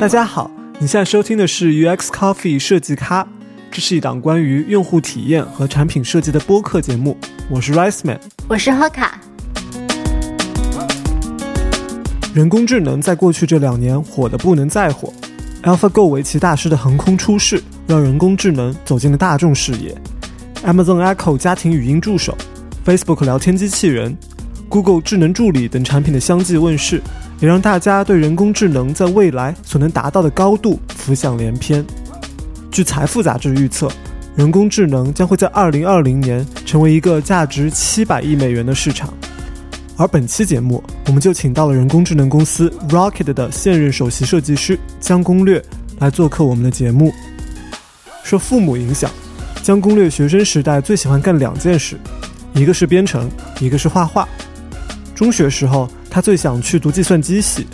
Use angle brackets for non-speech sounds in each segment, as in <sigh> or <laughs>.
大家好，你现在收听的是 UX Coffee 设计咖，这是一档关于用户体验和产品设计的播客节目。我是 Rice Man，我是 Hoka。人工智能在过去这两年火得不能再火，AlphaGo 围棋大师的横空出世，让人工智能走进了大众视野。Amazon Echo 家庭语音助手，Facebook 聊天机器人，Google 智能助理等产品的相继问世，也让大家对人工智能在未来所能达到的高度浮想联翩。据财富杂志预测，人工智能将会在2020年成为一个价值700亿美元的市场。而本期节目，我们就请到了人工智能公司 Rocket 的现任首席设计师江攻略来做客我们的节目。受父母影响，江攻略学生时代最喜欢干两件事，一个是编程，一个是画画。中学时候，他最想去读计算机系，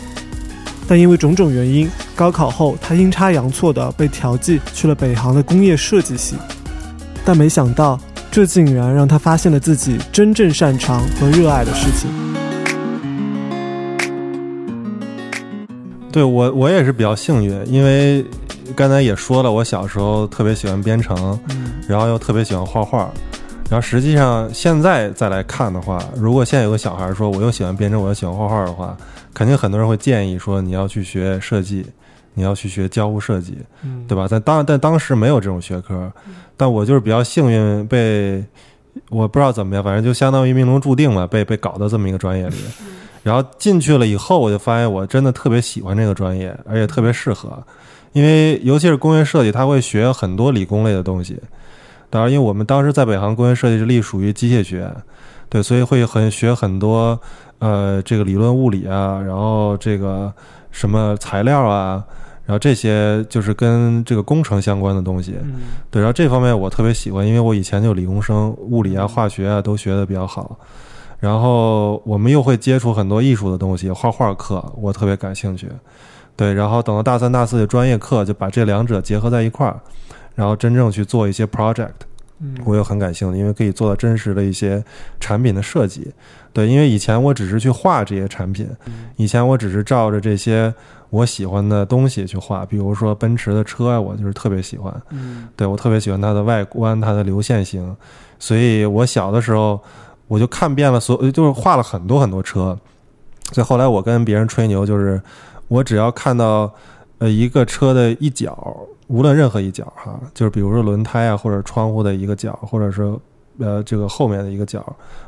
但因为种种原因，高考后他阴差阳错的被调剂去了北航的工业设计系。但没想到。这竟然让他发现了自己真正擅长和热爱的事情。对我，我也是比较幸运，因为刚才也说了，我小时候特别喜欢编程，然后又特别喜欢画画。然后实际上现在再来看的话，如果现在有个小孩说我又喜欢编程，我又喜欢画画的话，肯定很多人会建议说你要去学设计。你要去学交互设计，对吧？在当但当时没有这种学科，但我就是比较幸运，被我不知道怎么样，反正就相当于命中注定嘛，被被搞到这么一个专业里。然后进去了以后，我就发现我真的特别喜欢这个专业，而且特别适合。因为尤其是工业设计，它会学很多理工类的东西。当然，因为我们当时在北航工业设计是隶属于机械学院，对，所以会很学很多呃这个理论物理啊，然后这个什么材料啊。然后这些就是跟这个工程相关的东西，对。然后这方面我特别喜欢，因为我以前就理工生，物理啊、化学啊都学的比较好。然后我们又会接触很多艺术的东西，画画课我特别感兴趣。对，然后等到大三、大四的专业课，就把这两者结合在一块儿，然后真正去做一些 project，我又很感兴趣，因为可以做到真实的一些产品的设计。对，因为以前我只是去画这些产品，以前我只是照着这些。我喜欢的东西去画，比如说奔驰的车，我就是特别喜欢。嗯，对我特别喜欢它的外观，它的流线型。所以我小的时候，我就看遍了所，就是画了很多很多车。所以后来我跟别人吹牛，就是我只要看到呃一个车的一角，无论任何一角哈，就是比如说轮胎啊，或者窗户的一个角，或者是呃这个后面的一个角。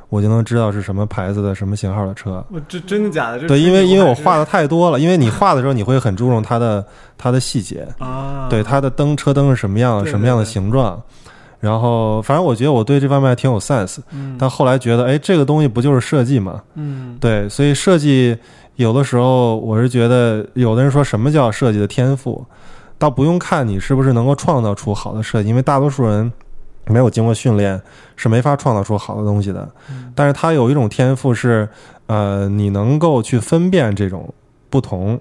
我就能知道是什么牌子的、什么型号的车。这真的假的？对，因为因为我画的太多了，因为你画的时候你会很注重它的它的细节啊。对，它的灯车灯是什么样、什么样的形状。然后，反正我觉得我对这方面挺有 sense。嗯。但后来觉得，哎，这个东西不就是设计嘛？嗯。对，所以设计有的时候，我是觉得，有的人说什么叫设计的天赋，倒不用看你是不是能够创造出好的设计，因为大多数人。没有经过训练是没法创造出好的东西的，但是他有一种天赋是，呃，你能够去分辨这种不同，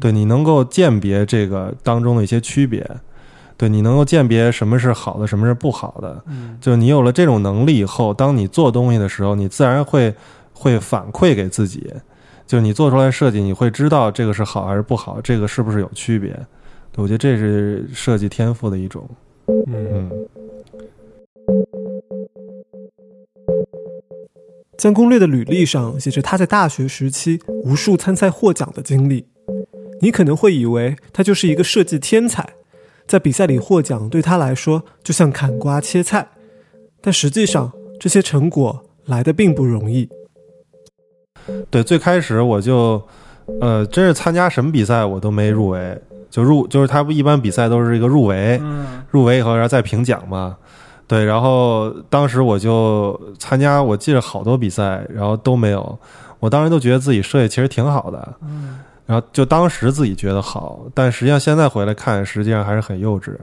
对你能够鉴别这个当中的一些区别，对你能够鉴别什么是好的，什么是不好的，就你有了这种能力以后，当你做东西的时候，你自然会会反馈给自己，就你做出来设计，你会知道这个是好还是不好，这个是不是有区别？我觉得这是设计天赋的一种，嗯。江攻略的履历上写着他在大学时期无数参赛获奖的经历。你可能会以为他就是一个设计天才，在比赛里获奖对他来说就像砍瓜切菜。但实际上，这些成果来的并不容易。对，最开始我就，呃，真是参加什么比赛我都没入围，就入就是他不一般比赛都是一个入围，入围以后然后再评奖嘛。对，然后当时我就参加，我记得好多比赛，然后都没有。我当时都觉得自己设计其实挺好的，嗯，然后就当时自己觉得好，但实际上现在回来看，实际上还是很幼稚，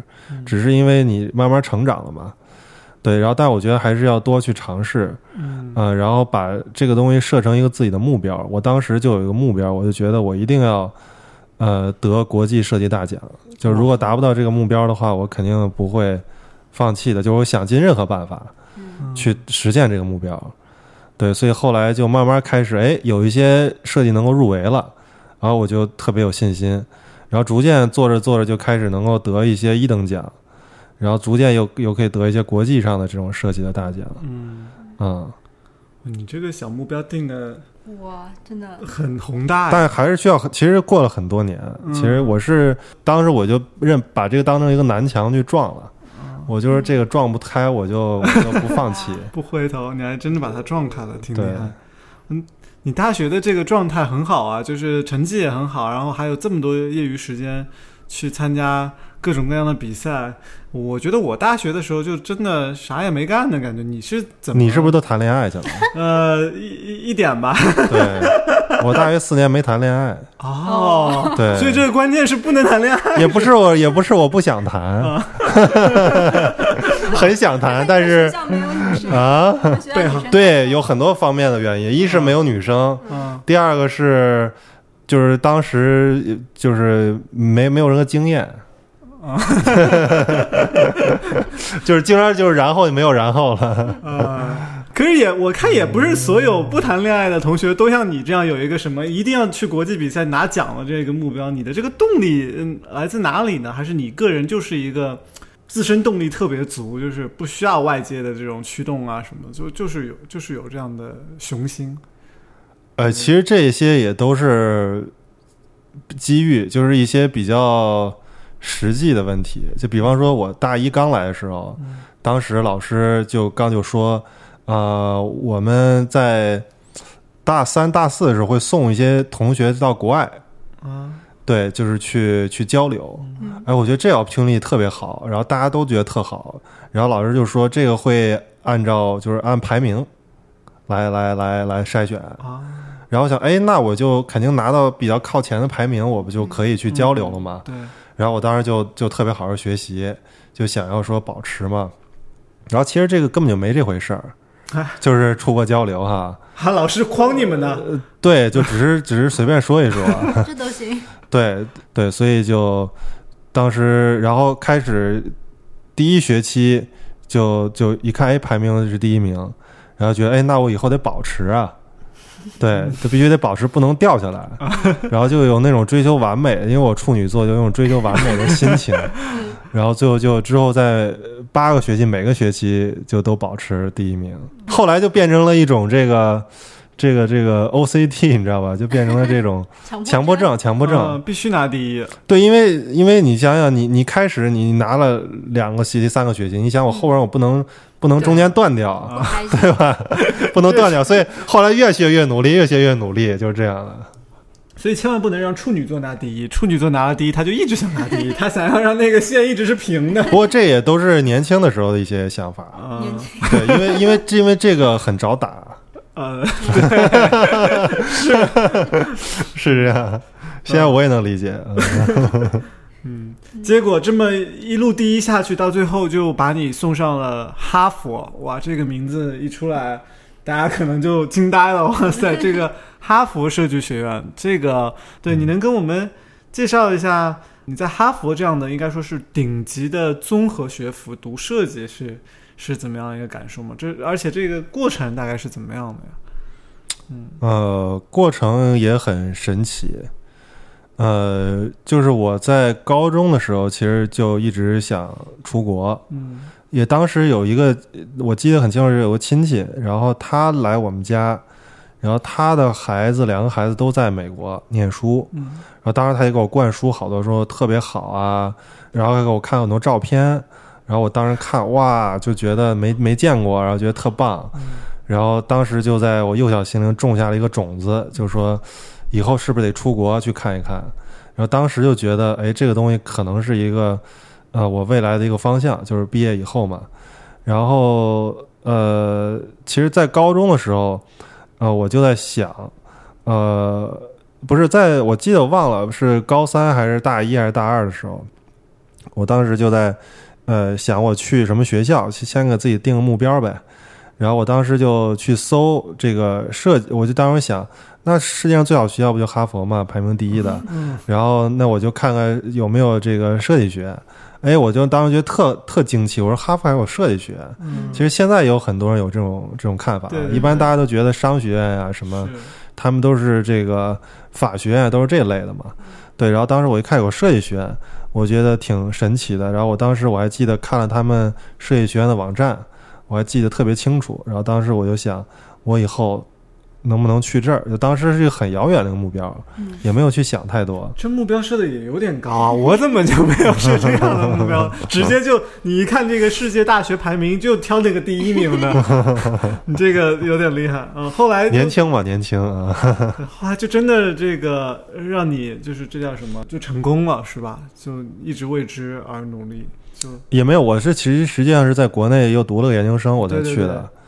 只是因为你慢慢成长了嘛。对，然后但我觉得还是要多去尝试，嗯，然后把这个东西设成一个自己的目标。我当时就有一个目标，我就觉得我一定要呃得国际设计大奖。就如果达不到这个目标的话，我肯定不会。放弃的，就是我想尽任何办法，去实现这个目标，对，所以后来就慢慢开始，哎，有一些设计能够入围了，然后我就特别有信心，然后逐渐做着做着就开始能够得一些一等奖，然后逐渐又又可以得一些国际上的这种设计的大奖。嗯，嗯，你这个小目标定的哇，真的很宏大。但还是需要，其实过了很多年，嗯其实我是当时我就认把这个当成一个南墙去撞了，我就是这个撞不开，我就我就不放弃。<laughs> 不回头，你还真的把它撞开了，挺厉对害。嗯，你大学的这个状态很好啊，就是成绩也很好，然后还有这么多业余时间去参加各种各样的比赛。我觉得我大学的时候就真的啥也没干的感觉。你是怎么？你是不是都谈恋爱去了？<laughs> 呃一一一点吧？对，我大学四年没谈恋爱，哦，对，所以这个关键是不能谈恋爱。也不是我，也不是我不想谈，<laughs> 很想谈，但是没有女生，啊，学校女生对，有很多方面的原因，一是没有女生，嗯第二个是就是当时就是没没有任何经验。<laughs> 就是经常就是然后就没有然后了，呃，<laughs> 可是也我看也不是所有不谈恋爱的同学都像你这样有一个什么一定要去国际比赛拿奖的这个目标。你的这个动力嗯来自哪里呢？还是你个人就是一个自身动力特别足，就是不需要外界的这种驱动啊什么的，就就是有就是有这样的雄心。呃，其实这些也都是机遇，就是一些比较实际的问题。就比方说，我大一刚来的时候，当时老师就刚就说，呃，我们在大三、大四的时候会送一些同学到国外，啊，对，就是去去交流。哎，我觉得这 opportunity 特别好，然后大家都觉得特好，然后老师就说这个会按照就是按排名来来来来筛选。啊，然后想，哎，那我就肯定拿到比较靠前的排名，我不就可以去交流了吗？对，然后我当时就就特别好好学习，就想要说保持嘛。然后其实这个根本就没这回事儿哎，就是出国交流哈。还老师诓你们呢。对，就只是 <laughs> 只是随便说一说，<laughs> 这都行。<laughs> 对对，所以就当时，然后开始第一学期就就一看，哎，排名是第一名，然后觉得，哎，那我以后得保持啊，<laughs> 对，就必须得保持，不能掉下来，<laughs> 然后就有那种追求完美，因为我处女座，就有那种追求完美的心情，<laughs> 然后最后就之后在八个学期，每个学期就都保持第一名，后来就变成了一种这个。这个这个 OCT <laughs> 你知道吧？就变成了这种 <laughs> 强强迫症，强迫症。嗯必须拿第一。对，因为因为你想想，你你开始你拿了两个学期、三个学期，你想我后边我不能不能中间断掉。对 <laughs> 吧？不能断掉，所以后来越学越努力，越学越努力，就是这样的。所以千万不能让处女座拿第一，处女座拿了第一，他就一直想拿第一，他想要让那个线一直是平的。不过这也都是年轻的时候的一些想法，啊、年轻对，因为因为因为这个很找打，呃，<laughs> 是这样。现在我也能理解，嗯 <laughs> 嗯，结果这么一路第一下去，到最后就把你送上了哈佛。哇，这个名字一出来，大家可能就惊呆了。哇塞，这个哈佛设计学院，这个对，你能跟我们介绍一下你在哈佛这样的应该说是顶级的综合学府读设计是是怎么样一个感受吗？这而且这个过程大概是怎么样的呀？呃，过程也很神奇。呃，就是我在高中的时候，其实就一直想出国，嗯也当时有一个，我记得很清楚，是有个亲戚，然后他来我们家，然后他的孩子两个孩子都在美国念书，嗯然后当时他也给我灌输好多说特别好啊，然后还给我看很多照片，然后我当时看哇，就觉得没没见过，然后觉得特棒，然后当时就在我幼小心灵种下了一个种子，就是说以后是不是得出国去看一看，然后当时就觉得哎，这个东西可能是一个呃我未来的一个方向，就是毕业以后嘛，然后呃，其实，在高中的时候，呃，我就在想，呃，不是在我记得我忘了是高三还是大一还是大二的时候，我当时就在呃想我去什么学校，先给自己定个目标呗。然后我当时就去搜这个设计，我就当时想，那世界上最好学校不就哈佛嘛，排名第一的。嗯然后那我就看看有没有这个设计学。哎，我就当时觉得特特惊奇，我说哈佛还有设计学。嗯其实现在有很多人有这种这种看法对，对一般大家都觉得商学院啊什么他们都是这个法学院，都是这类的嘛。对，然后当时我一看有个设计学院，我觉得挺神奇的。然后我当时我还记得看了他们设计学院的网站，我还记得特别清楚。然后当时我就想，我以后。能不能去这儿？就当时是一个很遥远的一个目标，也没有去想太多。这目标设的也有点高啊！我怎么就没有设这样的目标？<laughs> 直接就你一看这个世界大学排名，就挑那个第一名的，<laughs> 你这个有点厉害啊！后来年轻嘛，年轻啊，<laughs> 后来就真的这个让你就是这叫什么？就成功了是吧？就一直为之而努力，就也没有。我是其实实际上是在国内又读了个研究生，我才去的。对，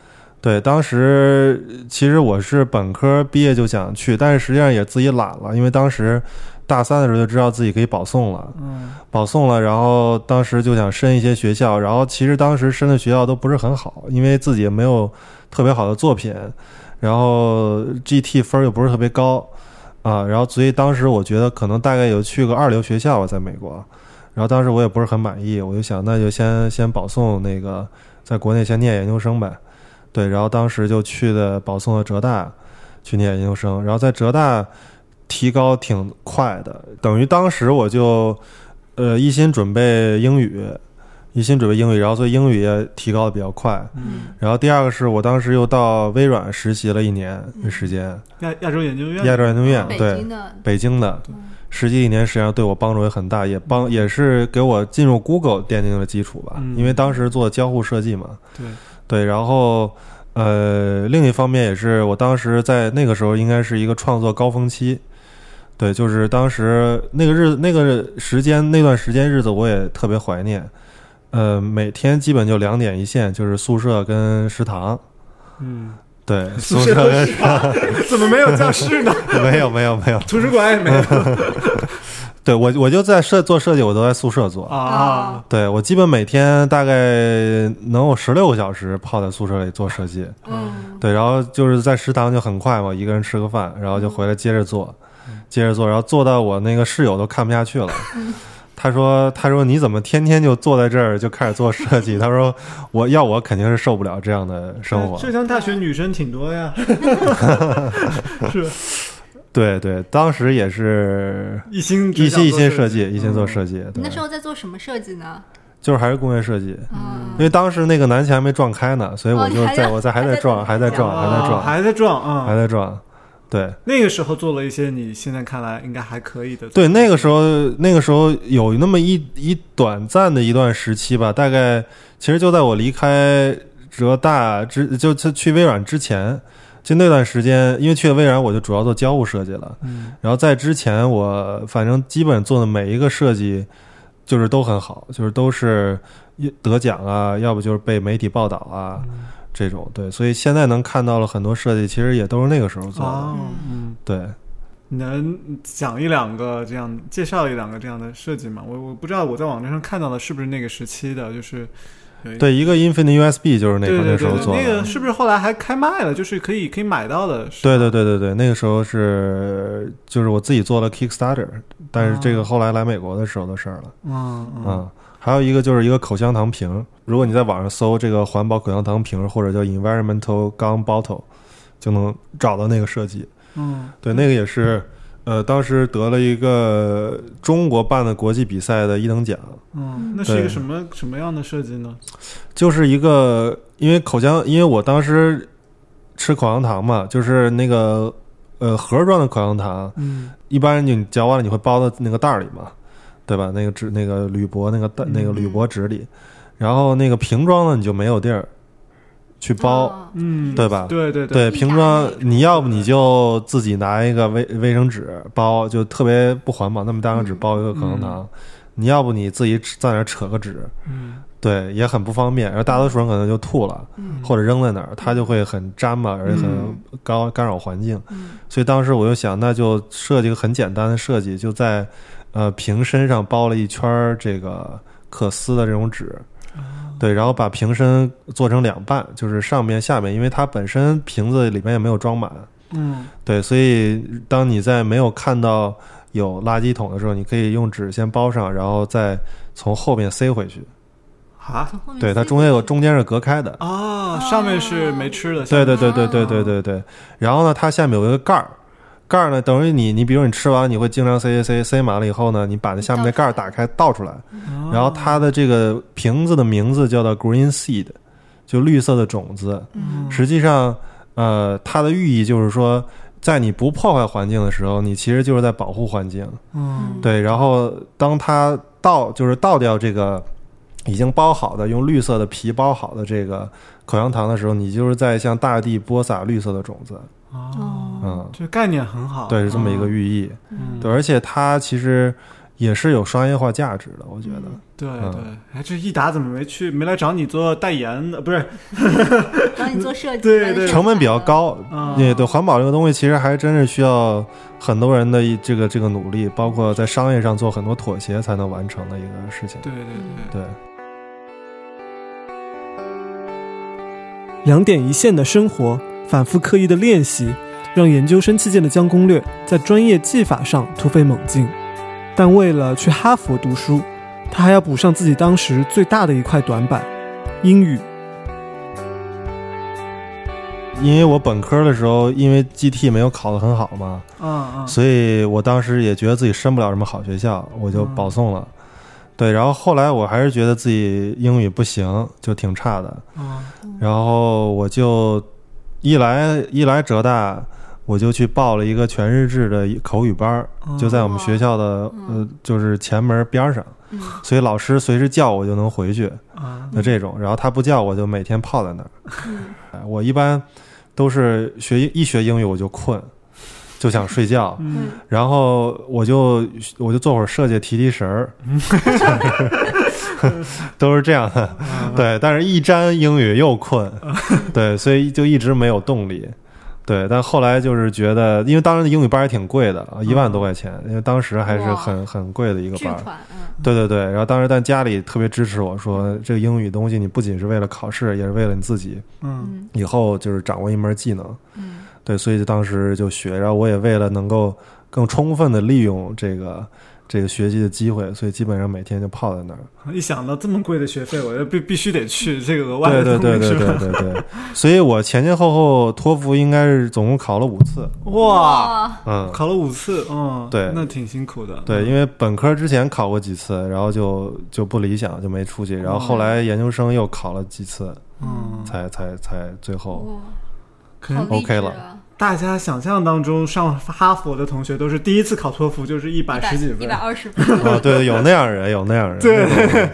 当时其实我是本科毕业就想去，但是实际上也自己懒了，因为当时大三的时候就知道自己可以保送了，嗯，保送了，然后当时就想申一些学校，然后其实当时申的学校都不是很好，因为自己也没有特别好的作品，然后 GT 分又不是特别高啊，然后所以当时我觉得可能大概有去个二流学校吧，在美国，然后当时我也不是很满意，我就想那就先先保送那个在国内先念研究生呗。对，然后当时就去的保送的浙大去念研究生，然后在浙大提高挺快的，等于当时我就呃一心准备英语，一心准备英语，然后所以英语也提高的比较快。嗯，然后第二个是我当时又到微软实习了一年的时间，亚亚洲研究院，亚洲研究院，北对，京的，北京的，实习一年实际上对我帮助也很大，也帮也是给我进入 Google 奠定了基础吧，因为当时做交互设计嘛。对。对，然后，呃，另一方面也是，我当时在那个时候应该是一个创作高峰期，对，就是当时那个日那个时间那段时间日子我也特别怀念，呃，每天基本就两点一线，就是宿舍跟食堂，嗯，对，<laughs> 宿舍跟食堂 <laughs> 怎么没有教室呢？<laughs> 没有没有没有，图书馆也没有对我我就在设做设计，我都在宿舍做啊，对我基本每天大概能有十六个小时泡在宿舍里做设计，嗯，对，然后就是在食堂就很快嘛，一个人吃个饭，然后就回来接着做，接着做，然后做到我那个室友都看不下去了。<laughs> 他说：“他说你怎么天天就坐在这儿就开始做设计？他说我要我肯定是受不了这样的生活。浙江大学女生挺多呀，<laughs> <laughs> 是，对对，当时也是一心一心一心设计，一心做设计。对你那时候在做什么设计呢？就是还是工业设计，嗯因为当时那个南墙还没撞开呢，所以我就在在我在还在撞，还在撞，还在啊撞，还在撞啊，还在撞。对。那个时候做了一些你现在看来应该还可以的，对，那个时候那个时候有那么一一短暂的一段时期吧，大概其实就在我离开浙大之，就去去微软之前，就那段时间，因为去了微软，我就主要做交互设计了。嗯然后在之前，我反正基本做的每一个设计，就是都很好，就是都是得奖啊，要不就是被媒体报道啊，这种。对，所以现在能看到了很多设计，其实也都是那个时候做的。哦，嗯，对，你能讲一两个这样，介绍一两个这样的设计吗？我我不知道我在网站上看到的是不是那个时期的，就是对，一个 Infinite USB 就是那个那时候做的。那个是不是后来还开卖了？就是可以可以买到的，对对对对对，那个时候是就是我自己做了 Kickstarter，但是这个后来来美国的时候的事儿了。嗯嗯嗯，还有一个就是一个口香糖瓶，如果你在网上搜这个环保口香糖瓶或者叫 Environmental Gum Bottle，就能找到那个设计。嗯对，那个也是，呃，当时得了一个中国办的国际比赛的一等奖，嗯，那是一个什么什么样的设计呢？就是一个因为口腔，因为我当时吃口香糖嘛，就是那个呃盒装的口香糖，嗯。一般你嚼完了你会包到那个袋儿里嘛，对吧？那个纸那个铝箔那个袋那个铝箔纸里，然后那个瓶装的你就没有地儿去包，哦嗯，对吧？对对对，瓶装你要不你就自己拿一个卫卫生纸包，就特别不环保，那么大张纸包一个口香糖。你要不你自己在那儿扯个纸，嗯对，也很不方便。然后大多数人可能就吐了，嗯或者扔在那儿，它就会很粘嘛，而且很嗯高干扰环境。嗯所以当时我就想，那就设计个很简单的设计，就在呃瓶身上包了一圈儿这个可撕的这种纸，对，然后把瓶身做成两半，就是上面下面，因为它本身瓶子里面也没有装满，嗯对，所以当你在没有看到有垃圾桶的时候，你可以用纸先包上，然后再从后面塞回去。啊从后面对，它中间有中间是隔开的。啊，上面是没吃的，对对对对对对对对。然后呢，它下面有一个盖儿，盖儿呢，等于你你比如你吃完，你会经常塞塞塞塞满了以后呢，你把那下面的盖儿打开倒出来，然后它的这个瓶子的名字叫做 green seed，就绿色的种子。嗯实际上，呃，它的寓意就是说，在你不破坏环境的时候，你其实就是在保护环境。嗯对，然后当它倒就是倒掉这个已经包好的用绿色的皮包好的这个口香糖的时候，你就是在向大地播撒绿色的种子。哦，嗯，这概念很好，对，是这么一个寓意。嗯，对，而且它其实也是有商业化价值的，我觉得。对嗯。对，哎，这益达怎么没去没来找你做代言呢？不是，<laughs> 找你做设计，对对。成本比较，高，也对对，环保这个东西其实还真是需要很多人的一这个这个努力，包括在商业上做很多妥协才能完成的一个事情。对对对，对，两点一线的生活，反复刻意的练习，让研究生期间的江攻略在专业技法上突飞猛进。但为了去哈佛读书，他还要补上自己当时最大的一块短板——英语。因为我本科的时候，因为 GT 没有考得很好嘛，嗯嗯所以我当时也觉得自己申不了什么好学校，我就保送了。对，然后后来我还是觉得自己英语不行，就挺差的。嗯然后我就一来一来浙大，我就去报了一个全日制的口语班就在我们学校的呃，就是前门边儿上，嗯所以老师随时叫我就能回去啊的这种。然后他不叫我就每天泡在那儿。<laughs> 我一般都是学一学英语我就困，就想睡觉，嗯然后我就我就做会儿设计提提神儿 <laughs> <laughs> <laughs> 都是这样的。对，但是一沾英语又困，<laughs> 对，所以就一直没有动力。对，但后来就是觉得，因为当时的英语班也挺贵的，啊一万多块钱，因为当时还是很很贵的一个班对对对，然后当时但家里特别支持我说，这个英语东西你不仅是为了考试，也是为了你自己嗯。嗯以后就是掌握一门技能。嗯。对，所以就当时就学，然后我也为了能够更充分的利用这个这个学习的机会，所以基本上每天就泡在那儿。一想到这么贵的学费，我就必必须得去这个额外的对对对对？对对，所以我前前后后托福应该是总共考了五次。哇，嗯，考了五次，嗯，对那挺辛苦的。对，因为本科之前考过几次，然后就就不理想，就没出去。然后后来研究生又考了几次，嗯，才才才最后。哇，可能 OK 了啊大家想象当中上哈佛的同学都是第一次考托福就是一百十几分一百，二十分，啊，对，有那样人，有那样人，对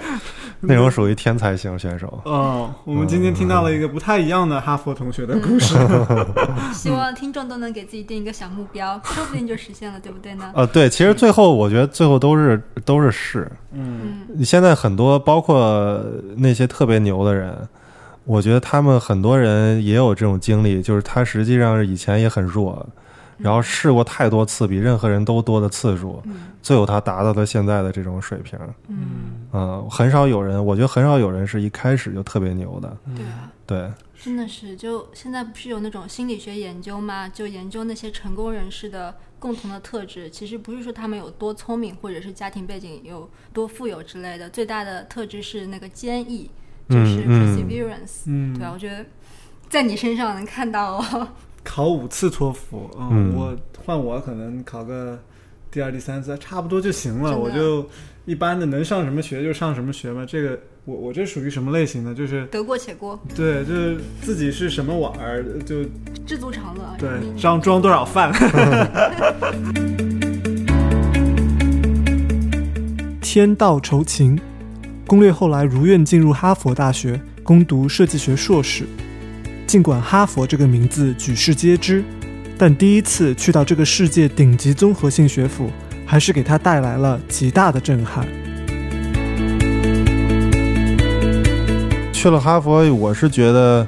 那种属于天才型选手。嗯，我们今天听到了一个不太一样的哈佛同学的故事。<laughs> 希望听众都能给自己定一个小目标，说不定就实现了，对不对呢？呃，对，其实最后我觉得最后都是都是试。嗯嗯你现在很多包括那些特别牛的人，我觉得他们很多人也有这种经历，就是他实际上是以前也很弱，然后试过太多次，比任何人都多的次数，嗯最后他达到了现在的这种水平。嗯，嗯，很少有人，我觉得很少有人是一开始就特别牛的。对啊。对，真的是，就现在不是有那种心理学研究吗？就研究那些成功人士的共同的特质，其实不是说他们有多聪明，或者是家庭背景有多富有之类的，最大的特质是那个坚毅，就是 perseverance。嗯，对啊，我觉得在你身上能看到哦。<laughs> <laughs> 考五次托福，嗯，嗯我换我可能考个第二、第三次差不多就行了，我就一般的能上什么学就上什么学嘛。这个我我这属于什么类型呢？就是得过且过，对，就是自己是什么碗儿就知足常乐。对你，装装多少饭。<laughs> 天道酬勤，攻略后来如愿进入哈佛大学攻读设计学硕士。尽管哈佛这个名字举世皆知，但第一次去到这个世界顶级综合性学府，还是给他带来了极大的震撼。去了哈佛，我是觉得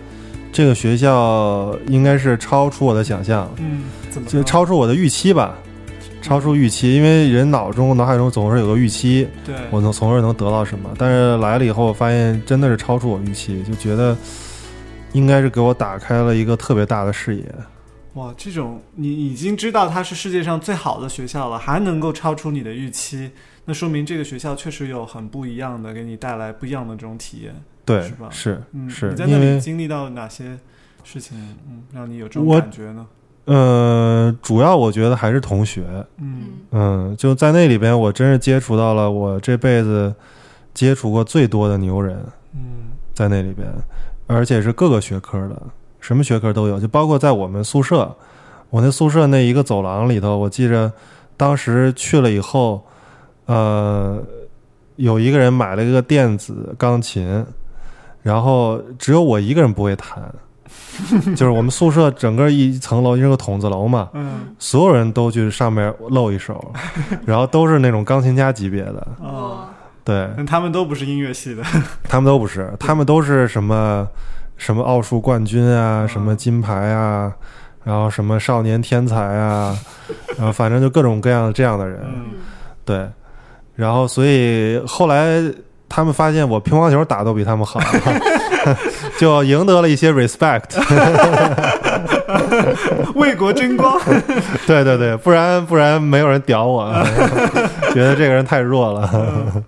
这个学校应该是超出我的想象，嗯，怎么就超出我的预期吧。超出预期，因为人脑中脑海中总是有个预期，对我能从而能得到什么。但是来了以后，我发现真的是超出我预期，就觉得应该是给我打开了一个特别大的视野。哇，这种你已经知道它是世界上最好的学校了，还能够超出你的预期，那说明这个学校确实有很不一样的，给你带来不一样的这种体验。对是吧，是嗯，是你在那里经历到哪些事情，嗯，让你有这种感觉呢？呃，主要我觉得还是同学，嗯。嗯，就在那里边，我真是接触到了我这辈子接触过最多的牛人，嗯。在那里边，而且是各个学科的，什么学科都有，就包括在我们宿舍，我那宿舍那一个走廊里头，我记着当时去了以后，呃，有一个人买了一个电子钢琴，然后只有我一个人不会弹，<laughs> 就是我们宿舍整个一层楼因为个筒子楼嘛，嗯。所有人都去上面露一手，<laughs> 然后都是那种钢琴家级别的，哦，对。但他们都不是音乐系的，<laughs> 他们都不是，他们都是什么什么奥数冠军啊，什么金牌啊，然后什么少年天才啊，然后反正就各种各样这样的人，嗯。对，然后所以后来他们发现我乒乓球打都比他们好，<laughs> 就赢得了一些 respect，为国争光。<laughs> 对对对，不然不然没有人屌我，<laughs> 觉得这个人太弱了。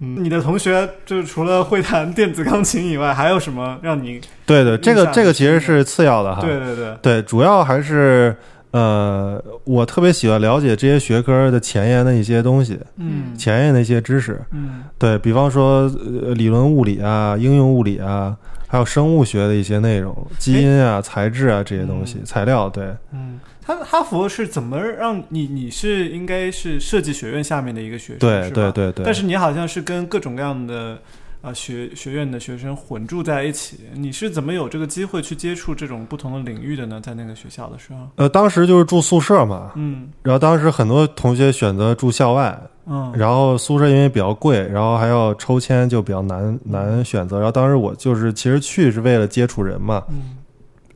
嗯你的同学就是除了会弹电子钢琴以外，还有什么让你？对对，这个这个其实是次要的哈。对对对，对，主要还是呃，我特别喜欢了解这些学科的前沿的一些东西，嗯前沿的一些知识。嗯对比方说，呃，理论物理啊，应用物理啊，还有生物学的一些内容，基因啊、材质啊这些东西，嗯材料。对，嗯，他哈佛是怎么让你？你是应该是设计学院下面的一个学生，对对对对。但是你好像是跟各种各样的啊、呃学学院的学生混住在一起，你是怎么有这个机会去接触这种不同的领域的呢？在那个学校的时候，呃，当时就是住宿舍嘛，嗯然后当时很多同学选择住校外，嗯，然后宿舍因为比较贵，然后还要抽签，就比较难难选择。然后当时我就是其实去是为了接触人嘛，嗯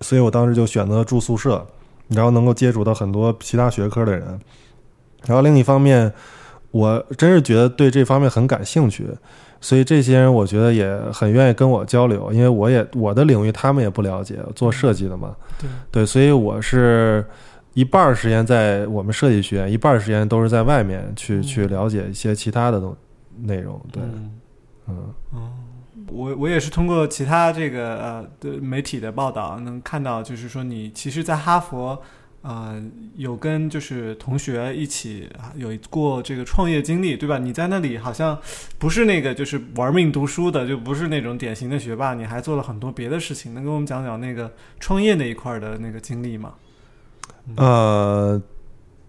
所以我当时就选择住宿舍，然后能够接触到很多其他学科的人。然后另一方面，我真是觉得对这方面很感兴趣，所以这些人我觉得也很愿意跟我交流，因为我也我的领域他们也不了解，做设计的嘛，对。对，所以我是一半儿时间在我们设计学院，一半儿时间都是在外面去、嗯。去了解一些其他的东内容，对，嗯。嗯。我我也是通过其他这个呃的媒体的报道，能看到，就是说你其实，在哈佛，呃，有跟就是同学一起啊有过这个创业经历，对吧？你在那里好像不是那个就是玩命读书的，就不是那种典型的学霸，你还做了很多别的事情，能给我们讲讲那个创业那一块的那个经历吗？<laughs> 呃，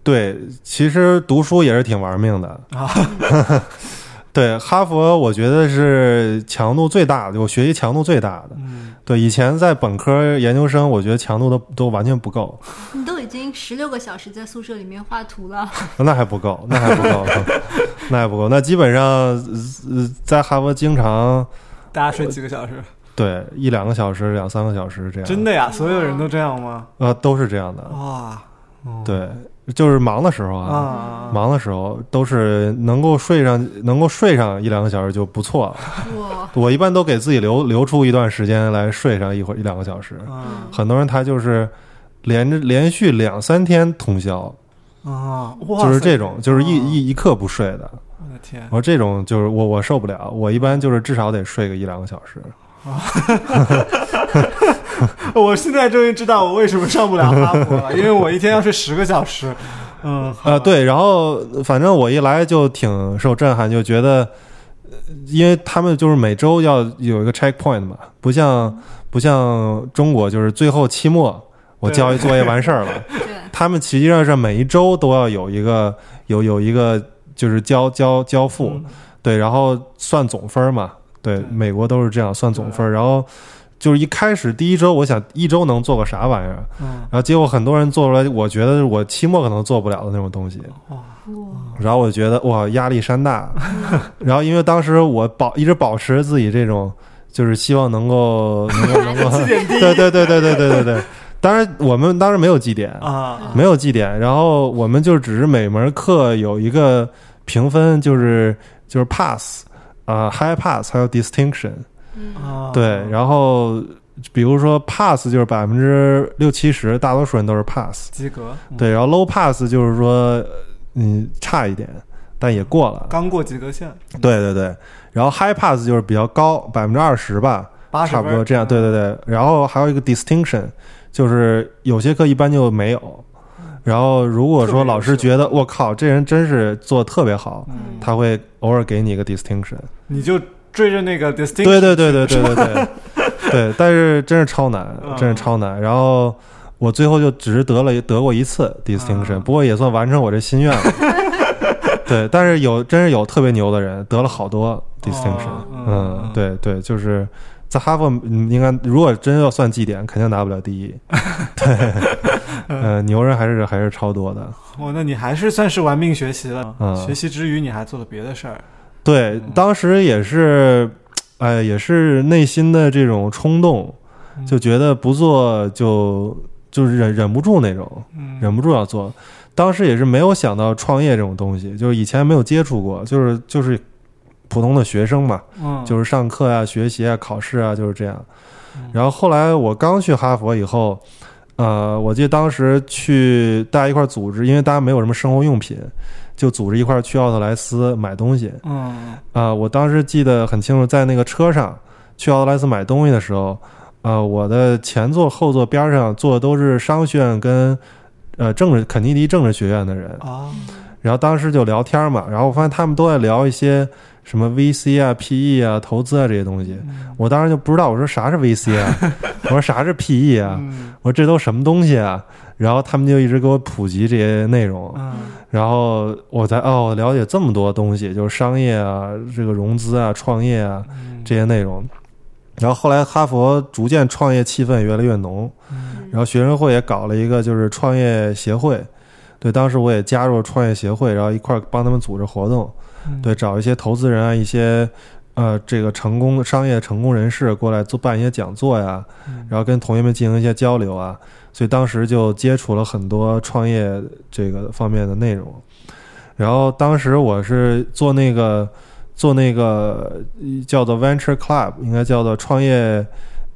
对，其实读书也是挺玩命的 <laughs> 啊。对，哈佛我觉得是强度最大的，我学习强度最大的。嗯，对，以前在本科、研究生，我觉得强度都都完全不够，<laughs> 你都已经十六个小时在宿舍里面画图了，那还不够，那还不够，<laughs> 那还不够。那基本上，呃，在哈佛经常大家睡几个小时？对一两个小时、两三个小时这样，真的呀？所有人都这样吗？呃都是这样的。哇，对，就是忙的时候啊啊，忙的时候都是能够睡上，能够睡上一两个小时就不错了。哇，我一般都给自己留留出一段时间来睡上一会儿一两个小时。啊很多人他就是连着连续两三天通宵，啊，哇就是这种，就是一啊一一刻不睡的。我的天我说这种就是我我受不了，我一般就是至少得睡个一两个小时。<laughs> <laughs> 我现在终于知道我为什么上不了哈佛了，因为我一天要睡十个小时。嗯，好呃，，对，然后反正我一来就挺受震撼，就觉得，呃因为他们就是每周要有一个 checkpoint 嘛，不像不像中国就是最后期末我交一作业完事儿了，对，他们实际上是每一周都要有一个有有一个就是交交交付，嗯。对，然后算总分嘛，对，对。美国都是这样算总分，然后就是一开始第一周，我想一周能做个啥玩意儿，嗯，然后结果很多人做出来，我觉得我期末可能做不了的那种东西，哇，然后我就觉得哇压力山大，<laughs> 然后因为当时我保一直保持自己这种，就是希望能够能够能够，<laughs> <laughs> 对对对对对对对对，当然我们当时没有绩点，啊，没有绩点，然后我们就只是每门课有一个评分，就是就是 pass 啊、high pass 还有 distinction，对，然后比如说 pass 就是百分之六七十，大多数人都是 pass，及格，嗯，对，然后 low pass 就是说嗯差一点，但也过了，刚过及格线，对对对，然后 high pass 就是比较高，百分之二十吧，八差不多这样，对对对，然后还有一个 distinction，就是有些课一般就没有。然后如果说老师觉得我靠，这人真是做的特别好，他会偶尔给你一个 distinction，你就追着那个 distinction 对对对对对对对。对 <laughs> 但是真是超难真是超难。然后我最后就只是得了得过一次 distinction 不过也算完成我这心愿了。对但是有真是有特别牛的人得了好多 distinction 嗯对对就是在哈佛嗯应该如果真要算绩点肯定拿不了第一。对 <laughs> 呃牛人还是还是超多的。哦那你还是算是玩命学习了嗯。学习之余你还做了别的事儿。对，当时也是，哎，也是内心的这种冲动，就觉得不做就就是忍忍不住那种，忍不住要做。当时也是没有想到创业这种东西，就是以前没有接触过，就是就是普通的学生嘛，嗯，就是上课啊、学习啊、考试啊，就是这样。然后后来我刚去哈佛以后。呃，我记得当时去大家一块组织，因为大家没有什么生活用品，就组织一块去奥特莱斯买东西。嗯，啊，我当时记得很清楚，在那个车上去奥特莱斯买东西的时候，啊，我的前座后座边上坐的都是商学院跟呃政治肯尼迪政治学院的人啊。然后当时就聊天嘛，然后我发现他们都在聊一些。什么 VC 啊、PE 啊、投资啊这些东西，我当时就不知道。我说啥是 VC 啊？<laughs> 我说啥是 PE 啊？我说这都什么东西啊？然后他们就一直给我普及这些内容，然后我才哦了解这么多东西，就是商业啊、这个融资啊、创业啊这些内容。然后后来哈佛逐渐创业气氛越来越浓，然后学生会也搞了一个就是创业协会，对，当时我也加入了创业协会，然后一块帮他们组织活动。对，找一些投资人啊，一些呃，这个成功商业成功人士过来做办一些讲座呀，然后跟同学们进行一些交流啊，所以当时就接触了很多创业这个方面的内容。然后当时我是做那个做那个叫做 Venture Club，应该叫做创业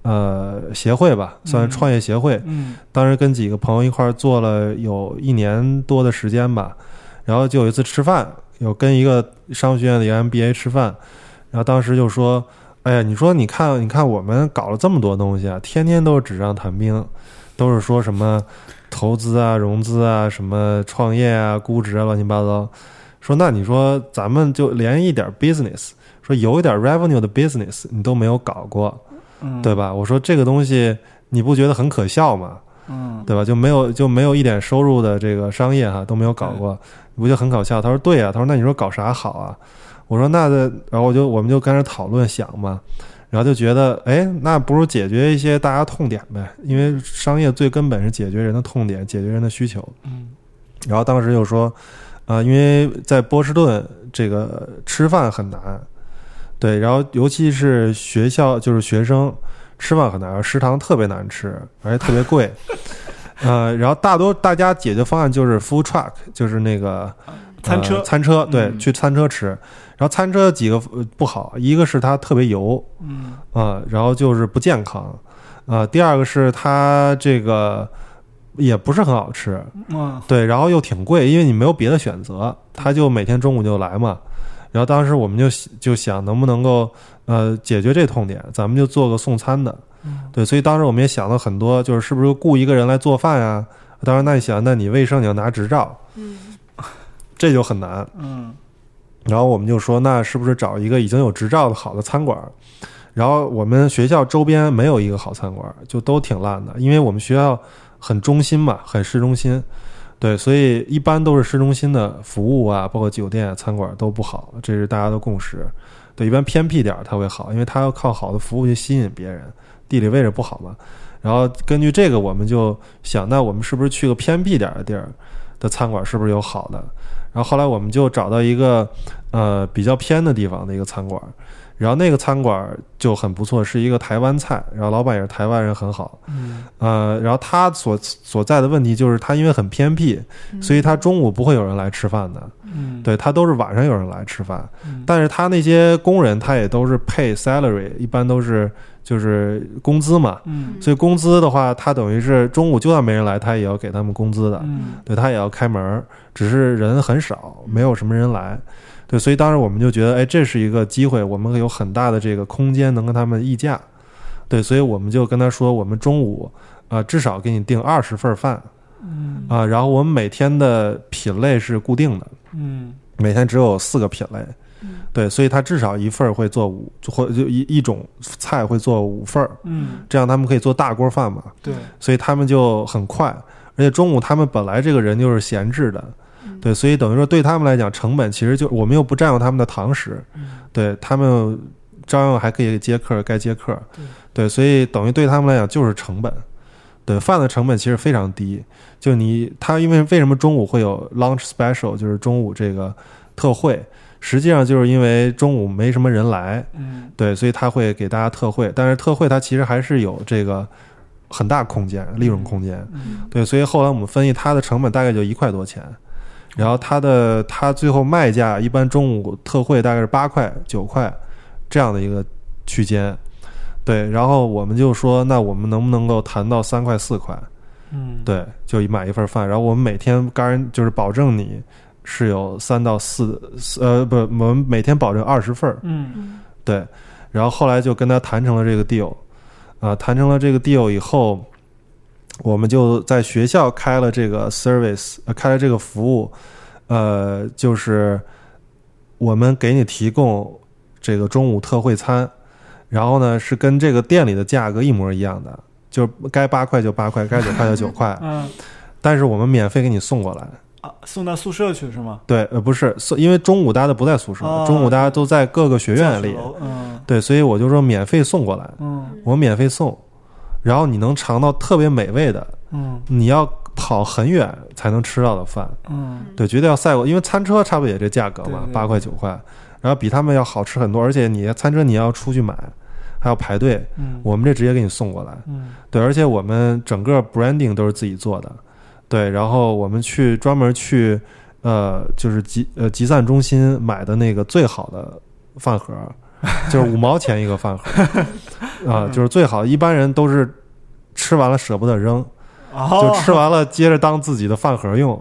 呃协会吧，算是创业协会。嗯，当时跟几个朋友一块儿做了有一年多的时间吧，然后就有一次吃饭。有跟一个商学院的 MBA 吃饭，然后当时就说：“哎呀，你说你看，你看我们搞了这么多东西啊，天天都是纸上谈兵，都是说什么投资啊、融资啊、什么创业啊、估值啊，乱七八糟。说那你说咱们就连一点 business，说有一点 revenue 的 business 你都没有搞过，对吧？我说这个东西你不觉得很可笑吗？嗯，对吧？就没有就没有一点收入的这个商业哈都没有搞过。”你不就很搞笑？他说：“对呀。”他说：“那你说搞啥好啊？”我说：“那的……然后我就我们就跟着讨论想嘛，然后就觉得，哎，那不如解决一些大家痛点呗，因为商业最根本是解决人的痛点，解决人的需求。嗯。然后当时就说，啊，因为在波士顿这个吃饭很难，对，然后尤其是学校就是学生吃饭很难，食堂特别难吃，而且特别贵。<laughs> 呃，然后大多大家解决方案就是 food truck，就是那个餐车，餐车对，去餐车吃。然后餐车几个不好，一个是它特别油，嗯啊，然后就是不健康，啊，第二个是它这个也不是很好吃，嗯，对，然后又挺贵，因为你没有别的选择，他就每天中午就来嘛。然后当时我们就就想能不能够呃解决这痛点，咱们就做个送餐的。对，所以当时我们也想了很多，就是是不是雇一个人来做饭呀？当然，那你想，那你卫生你要拿执照，嗯，这就很难，嗯。然后我们就说，那是不是找一个已经有执照的好的餐馆？然后我们学校周边没有一个好餐馆，就都挺烂的，因为我们学校很中心嘛，很市中心，对，所以一般都是市中心的服务啊，包括酒店、餐馆都不好，这是大家的共识。对，一般偏僻点儿它会好，因为它要靠好的服务去吸引别人。地理位置不好嘛，然后根据这个，我们就想，那我们是不是去个偏僻点的地儿的餐馆，是不是有好的？然后后来我们就找到一个呃比较偏的地方的一个餐馆。然后那个餐馆就很不错，是一个台湾菜，然后老板也是台湾人，很好。嗯，呃，然后他所所在的问题就是他因为很偏僻，所以他中午不会有人来吃饭的。嗯，对他都是晚上有人来吃饭。嗯，但是他那些工人他也都是 pay salary，一般都是就是工资嘛。嗯，所以工资的话，他等于是中午就算没人来，他也要给他们工资的。嗯，对他也要开门，只是人很少，没有什么人来。对，所以当时我们就觉得，哎，这是一个机会，我们有很大的这个空间能跟他们议价。对，所以我们就跟他说，我们中午，啊，至少给你订二十份饭嗯。啊，然后我们每天的品类是固定的，嗯。每天只有四个品类，嗯。对，所以他至少一份儿会做五，或就一一种菜会做五份儿，嗯，这样他们可以做大锅饭嘛，对，所以他们就很快，而且中午他们本来这个人就是闲置的，嗯对，所以等于说对他们来讲，成本其实就我们又不占用他们的堂食，嗯。对他们照样还可以接客，该接客对，对，所以等于对他们来讲就是成本，对，饭的成本其实非常低，就你他因为为什么中午会有 lunch special，就是中午这个特惠，实际上就是因为中午没什么人来，嗯。对，所以他会给大家特惠，但是特惠它其实还是有这个很大空间，利润空间。嗯。对，所以后来我们分析它的成本大概就一块多钱，然后它的它最后卖价一般中午特惠大概是八块九块这样的一个区间。对，然后我们就说，那我们能不能够谈到三块四块？嗯，对，就买一份饭，然后我们每天干就是保证你是有三到四四呃不，我们每天保证二十份儿，嗯嗯对，然后后来就跟他谈成了这个 deal，啊、谈成了这个 deal 以后，我们就在学校开了这个 service，、呃、开了这个服务，呃，就是我们给你提供这个中午特惠餐，然后呢是跟这个店里的价格一模一样的，就是该八块就八块，该九块就九块，<laughs> 嗯。但是我们免费给你送过来。啊，送到宿舍去是吗？对，呃，不是，送因为中午大家都不在宿舍，哦。中午大家都在各个学院里。嗯。对，所以我就说免费送过来，嗯。我免费送，然后你能尝到特别美味的，嗯。你要跑很远才能吃到的饭，嗯。对，绝对要赛过，因为餐车差不多也这价格嘛八块九块，然后比他们要好吃很多，而且你餐车你要出去买，还要排队，嗯，我们这直接给你送过来，嗯。对，而且我们整个 branding 都是自己做的，对，然后我们去专门去呃，就是集呃集散中心买的那个最好的饭盒，<laughs> 就是五毛钱一个饭盒 <laughs> 啊、就是最好。一般人都是吃完了舍不得扔，哦，就吃完了接着当自己的饭盒用。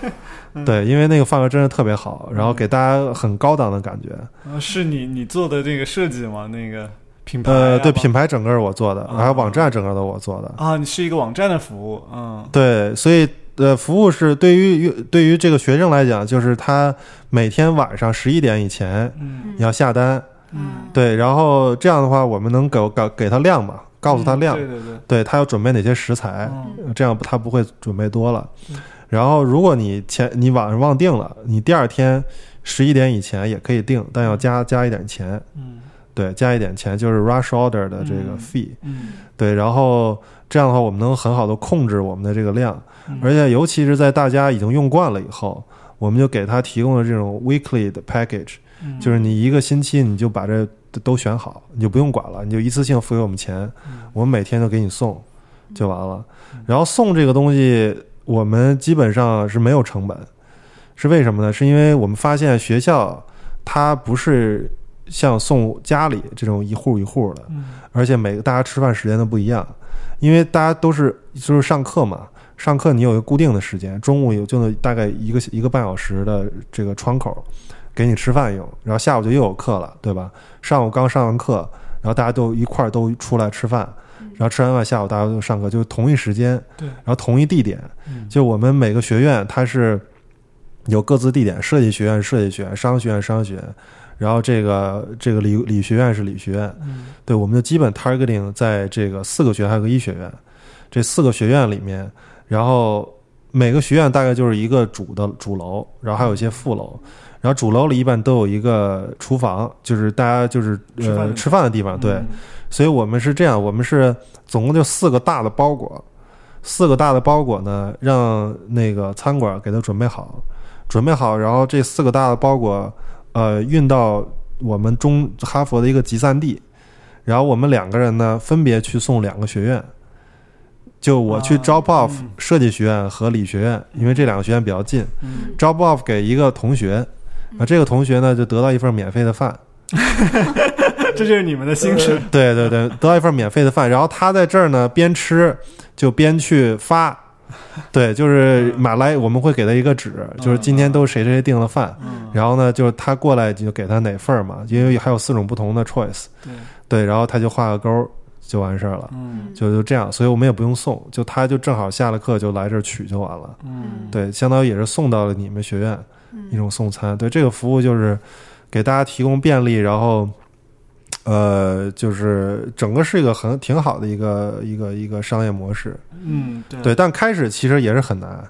<laughs> 对，因为那个饭盒真的特别好，然后给大家很高档的感觉。呃是你你做的这个设计吗？那个品牌啊呃，对，品牌整个是我做的，啊还有网站整个都我做的。啊，你是一个网站的服务，嗯对，所以呃，服务是对于对于这个学生来讲，就是他每天晚上十一点以前嗯你要下单，嗯，对，然后这样的话，我们能给给给他量嘛，告诉他量，对对对，对他要准备哪些食材，嗯。这样他不会准备多了嗯。然后，如果你前你晚上忘订了，你第二天十一点以前也可以订，但要加加一点钱，嗯。对，加一点钱就是 rush order 的这个嗯 fee，、嗯。对，然后这样的话，我们能很好的控制我们的这个量，嗯。而且尤其是在大家已经用惯了以后，我们就给他提供了这种 weekly 的 package，嗯就是你一个星期你就把这都选好，你就不用管了，你就一次性付给我们钱，嗯我们每天都给你送，就完了。然后送这个东西，我们基本上是没有成本，是为什么呢？是因为我们发现学校它不是像送家里这种一户一户的，嗯而且每个大家吃饭时间都不一样，因为大家都是就是上课嘛，上课你有一个固定的时间，中午有就大概一个一个半小时的这个窗口给你吃饭用，然后下午就又有课了，对吧？上午刚上完课，然后大家都一块儿都出来吃饭，然后吃完饭下午大家都上课，就是同一时间，对。然后同一地点，嗯。就我们每个学院它是有各自地点，设计学院是设计学院，商学院是商学院，然后这个这个理理学院是理学院，嗯。对，我们就基本 targeting 在这个四个学院还有个医学院，这四个学院里面，然后每个学院大概就是一个主的主楼，然后还有一些副楼，然后主楼里一般都有一个厨房，就是大家就是吃饭的呃吃饭的地方，对，嗯。所以我们是这样，我们是总共就四个大的包裹，四个大的包裹呢，让那个餐馆给他准备好，准备好，然后这四个大的包裹，呃，运到我们中哈佛的一个集散地，然后我们两个人呢分别去送两个学院，就我去啊 drop off 嗯。设计学院和理学院，因为这两个学院比较近嗯，drop off 给一个同学，啊，这个同学呢就得到一份免费的饭。<laughs> 这就是你们的心声，<laughs> 对对对，得到一份免费的饭，然后他在这儿呢边吃就边去发，<laughs> 对，就是买来我们会给他一个纸，就是今天都谁谁谁订了饭，嗯。然后呢就是他过来就给他哪份儿嘛，因为还有四种不同的 choice，对。对，然后他就画个勾儿，就完事儿了，嗯。就就这样，所以我们也不用送，就他就正好下了课就来这儿取就完了。嗯。对，相当于也是送到了你们学院嗯一种送餐。对，这个服务就是给大家提供便利，然后呃，就是整个是一个很挺好的一个一个一个商业模式。嗯对对，但开始其实也是很难。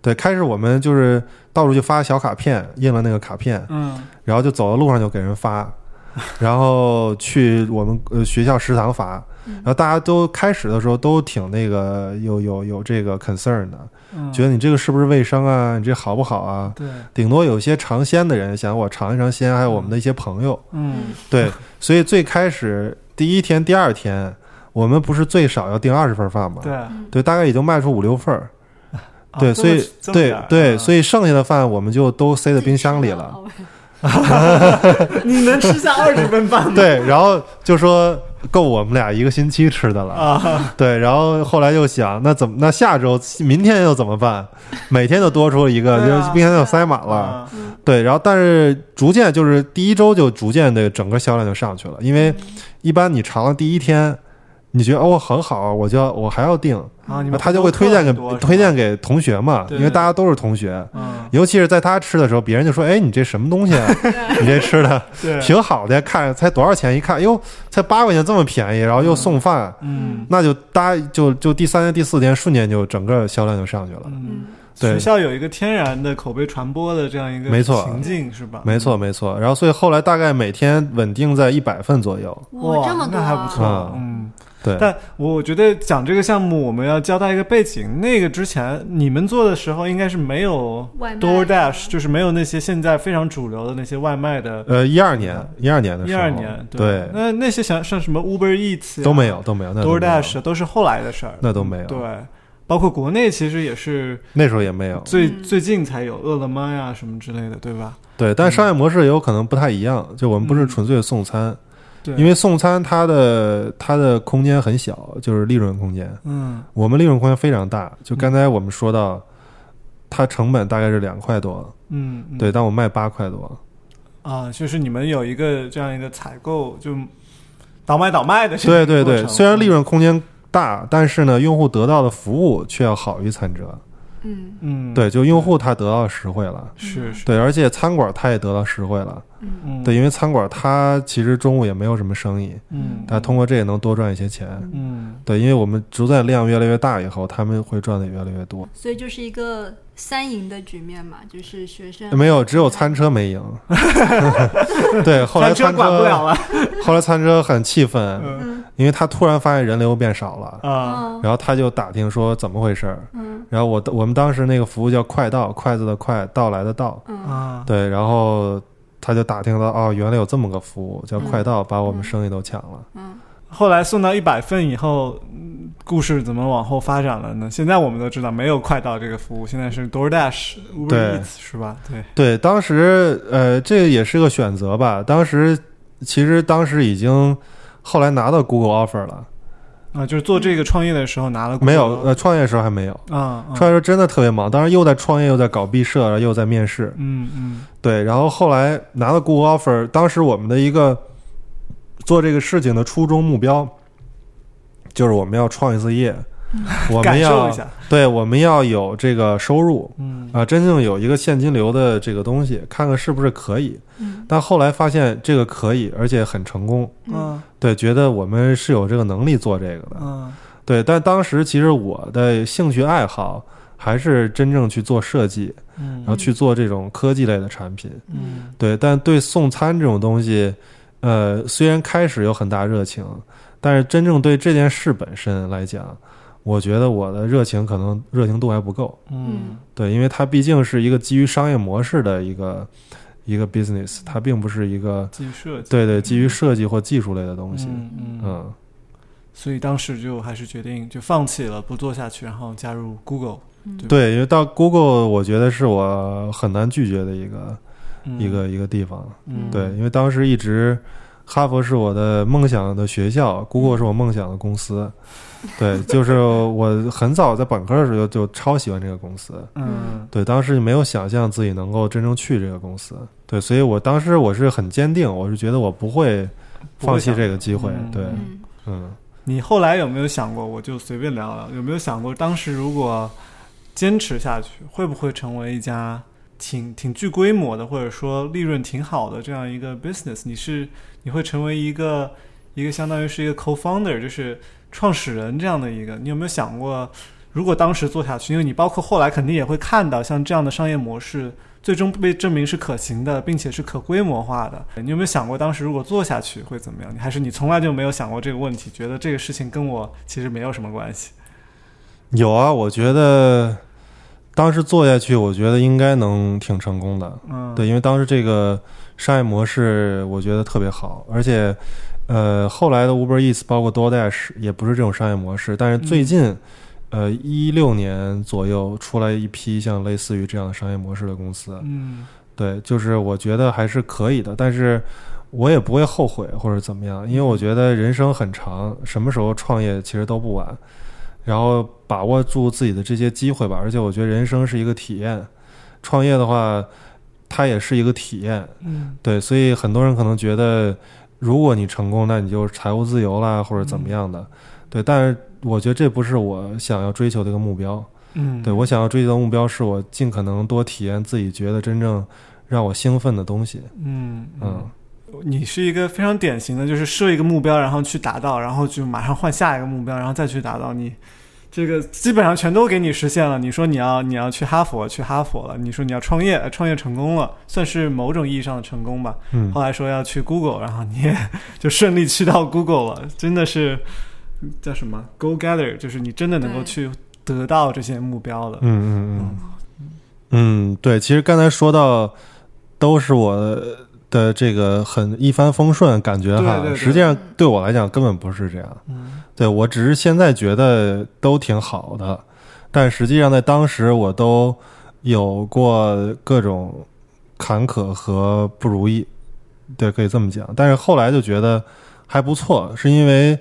对，开始我们就是到处去发小卡片，印了那个卡片，嗯然后就走到路上就给人发，然后去我们呃学校食堂发，嗯然后大家都开始的时候都挺那个有有有这个 concern 的，嗯觉得你这个是不是卫生啊？你这好不好啊？对顶多有些尝鲜的人想我尝一尝鲜，还有我们的一些朋友，嗯对，所以最开始第一天、第二天，我们不是最少要订二十份饭吗？对对，大概也就卖出五六份儿。<laughs> 对，所以对对，啊所以剩下的饭我们就都塞在冰箱里了。哦。<laughs> 你能吃下二十份饭吗？对，然后就说够我们俩一个星期吃的了。啊，对，然后后来又想，那怎么？那下周、明天又怎么办？每天都多出了一个，就冰箱就塞满了。啊对，然后但是逐渐就是第一周就逐渐的整个销量就上去了，因为一般你尝了第一天，你觉得哦很好，我就要我还要订，啊，你们他就会推荐给推荐给同学嘛，因为大家都是同学。嗯尤其是在他吃的时候，别人就说：“哎，你这什么东西啊？<laughs> 你这吃的挺好的，看才多少钱？一看，哟，才八块钱，这么便宜，然后又送饭，嗯那就大家就就第三天、第四天，瞬间就整个销量就上去了。嗯，对学校有一个天然的口碑传播的这样一个没错情境是吧？没错，没错。然后，所以后来大概每天稳定在一百份左右。哇，这么多、那还不错啊，嗯。对，但我觉得讲这个项目，我们要交代一个背景。那个之前你们做的时候，应该是没有 DoorDash，就是没有那些现在非常主流的那些外卖的。呃，一二年，一二年的一时候，二年，对，那那些像像什么 Uber Eats 呀都没有，都没有，那都没有 DoorDash 都是后来的事儿。那都没有。对，包括国内其实也是那时候也没有。最、嗯最近才有饿了么呀什么之类的，对吧？对，但商业模式也有可能不太一样。就我们不是嗯纯粹送餐，对，因为送餐它的它的空间很小，就是利润空间。嗯我们利润空间非常大。就刚才我们说到，它成本大概是两块多，嗯，嗯对，但我卖八块多。啊，就是你们有一个这样一个采购，就倒卖倒卖的对对对，虽然利润空间大，但是呢，用户得到的服务却要好于餐车。嗯嗯，对，就用户他得到实惠了。是是，对，而且餐馆他也得到实惠了。嗯嗯对，因为餐馆它其实中午也没有什么生意，嗯，但通过这也能多赚一些钱。嗯对，因为我们逐渐量越来越大以后，他们会赚的也越来越多。所以就是一个三赢的局面嘛，就是学生没有，只有餐车没赢。<laughs> 对，后来餐车餐管不了了后来餐车很气愤，嗯因为他突然发现人流变少了，啊嗯然后他就打听说怎么回事儿。嗯然后我我们当时那个服务叫快到，筷子的快，到来的到。嗯啊，对，然后他就打听到哦，原来有这么个服务叫快嗯到，把我们生意都抢了。嗯后来送到一百份以后，嗯故事怎么往后发展了呢？现在我们都知道没有快到这个服务，现在是 DoorDash、Uber 对 Eats 是吧？对，对，当时呃，这个也是个选择吧。当时其实当时已经后来拿到 Google offer 了，啊，就是做这个创业的时候拿了没有呃，创业的时候还没有。啊，啊。创业时候真的特别忙，当时又在创业，又在搞毕设，又在面试。嗯嗯。对，然后后来拿了 Google offer，当时我们的一个做这个事情的初衷目标，就是我们要创一次业，<laughs> 我们要，对我们要有这个收入嗯啊、真正有一个现金流的这个东西，看看是不是可以。嗯但后来发现这个可以，而且很成功。嗯对，觉得我们是有这个能力做这个的。嗯对，但当时其实我的兴趣爱好还是真正去做设计，嗯然后去做这种科技类的产品。嗯对，但对送餐这种东西，呃，虽然开始有很大热情，但是真正对这件事本身来讲，我觉得我的热情可能热情度还不够。嗯。对，因为它毕竟是一个基于商业模式的一个一个 business，它并不是一个基于设计，对对基于设计或技术类的东西。嗯嗯。嗯，所以当时就还是决定就放弃了，不做下去，然后加入 Google，嗯。对，因为到 Google，我觉得是我很难拒绝的一个、嗯。一个一个地方。嗯。对，因为当时一直哈佛是我的梦想的学校，Google 是我梦想的公司。<laughs> 对，就是我很早在本科的时候就就超喜欢这个公司。嗯对，当时没有想象自己能够真正去这个公司。对，所以我当时我是很坚定，我是觉得我不会放弃这个机会。嗯对，嗯嗯，你后来有没有想过？我就随便聊聊，有没有想过当时如果坚持下去，会不会成为一家挺挺具规模的，或者说利润挺好的这样一个 business？你是你会成为一个一个相当于是一个 co-founder，就是创始人这样的一个？你有没有想过，如果当时做下去，因为你包括后来肯定也会看到像这样的商业模式。最终被证明是可行的，并且是可规模化的。你有没有想过，当时如果做下去会怎么样？你还是你从来就没有想过这个问题，觉得这个事情跟我其实没有什么关系？有啊，我觉得当时做下去，我觉得应该能挺成功的。嗯，对，因为当时这个商业模式我觉得特别好，而且呃，后来的 Uber Eats 包括 DoorDash 也不是这种商业模式，但是最近。呃，一六年左右出来一批像类似于这样的商业模式的公司，嗯，对，就是我觉得还是可以的，但是我也不会后悔或者怎么样，因为我觉得人生很长，什么时候创业其实都不晚，然后把握住自己的这些机会吧。而且我觉得人生是一个体验，创业的话，它也是一个体验，嗯，对，所以很多人可能觉得，如果你成功，那你就财务自由啦，或者怎么样的，对，但是。我觉得这不是我想要追求的一个目标，嗯，对我想要追求的目标是我尽可能多体验自己觉得真正让我兴奋的东西，嗯。嗯，你是一个非常典型的，就是设一个目标，然后去达到，然后就马上换下一个目标，然后再去达到，你这个基本上全都给你实现了。你说你要你要去哈佛，去哈佛了；你说你要创业，创业成功了，算是某种意义上的成功吧。嗯，后来说要去 Google，然后你也就顺利去到 Google 了，真的是。叫什么？Go gather，就是你真的能够去得到这些目标了。嗯嗯嗯嗯，对。其实刚才说到都是我的这个很一帆风顺感觉哈，实际上对我来讲根本不是这样。嗯，对我只是现在觉得都挺好的，但实际上在当时我都有过各种坎坷和不如意。对，可以这么讲。但是后来就觉得还不错，是因为。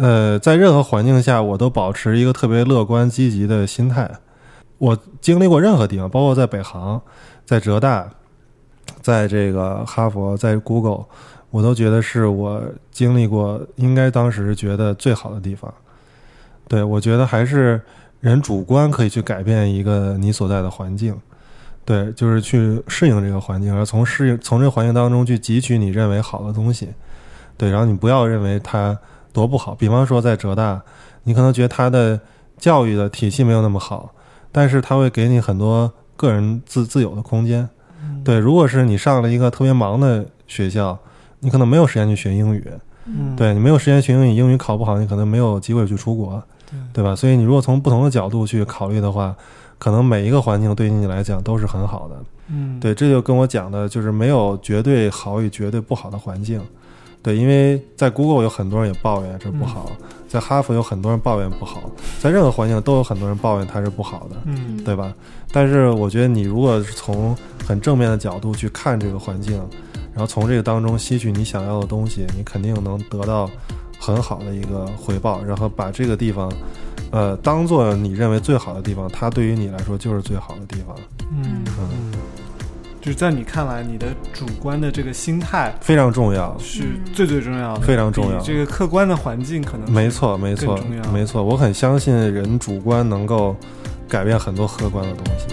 呃，在任何环境下，我都保持一个特别乐观积极的心态。我经历过任何地方，包括在北航、在浙大、在这个哈佛、在 Google，我都觉得是我经历过应该当时觉得最好的地方。对我觉得还是人主观可以去改变一个你所在的环境，对，就是去适应这个环境，而从适应从这个环境当中去汲取你认为好的东西。对，然后你不要认为它。多不好，比方说在浙大，你可能觉得它的教育的体系没有那么好，但是它会给你很多个人自自由的空间。对，如果是你上了一个特别忙的学校，你可能没有时间去学英语。嗯，对你没有时间学英语，英语考不好，你可能没有机会去出国，对吧？所以你如果从不同的角度去考虑的话，可能每一个环境对于你来讲都是很好的。嗯，对，这就跟我讲的就是没有绝对好与绝对不好的环境。对，因为在 Google 有很多人也抱怨这不好，在哈佛有很多人抱怨不好，在任何环境都有很多人抱怨它是不好的，嗯，对吧？但是我觉得你如果是从很正面的角度去看这个环境，然后从这个当中吸取你想要的东西，你肯定能得到很好的一个回报，然后把这个地方，呃，当做你认为最好的地方，它对于你来说就是最好的地方。嗯嗯。就是在你看来，你的主观的这个心态非常重要，是最最重要的，非常重要。这个客观的环境可能没错，没错，没错。我很相信人主观能够改变很多客观的东西。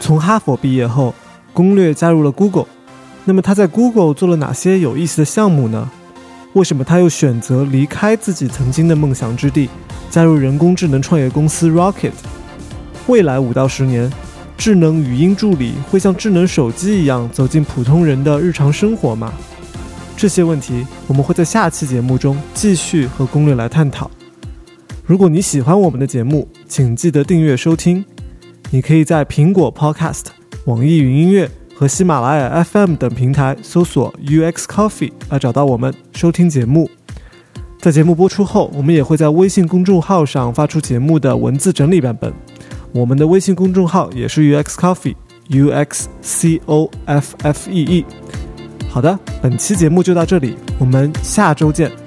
从哈佛毕业后，攻略加入了 Google。那么他在 Google 做了哪些有意思的项目呢？为什么他又选择离开自己曾经的梦想之地，加入人工智能创业公司 Rocket？未来五到十年，智能语音助理会像智能手机一样走进普通人的日常生活吗？这些问题我们会在下期节目中继续和攻略来探讨。如果你喜欢我们的节目，请记得订阅收听。你可以在苹果 Podcast、网易云音乐。和喜马拉雅 FM 等平台搜索 UX Coffee 来找到我们收听节目。在节目播出后，我们也会在微信公众号上发出节目的文字整理版本。我们的微信公众号也是 UX Coffee，UX C O F F E E。好的，本期节目就到这里，我们下周见。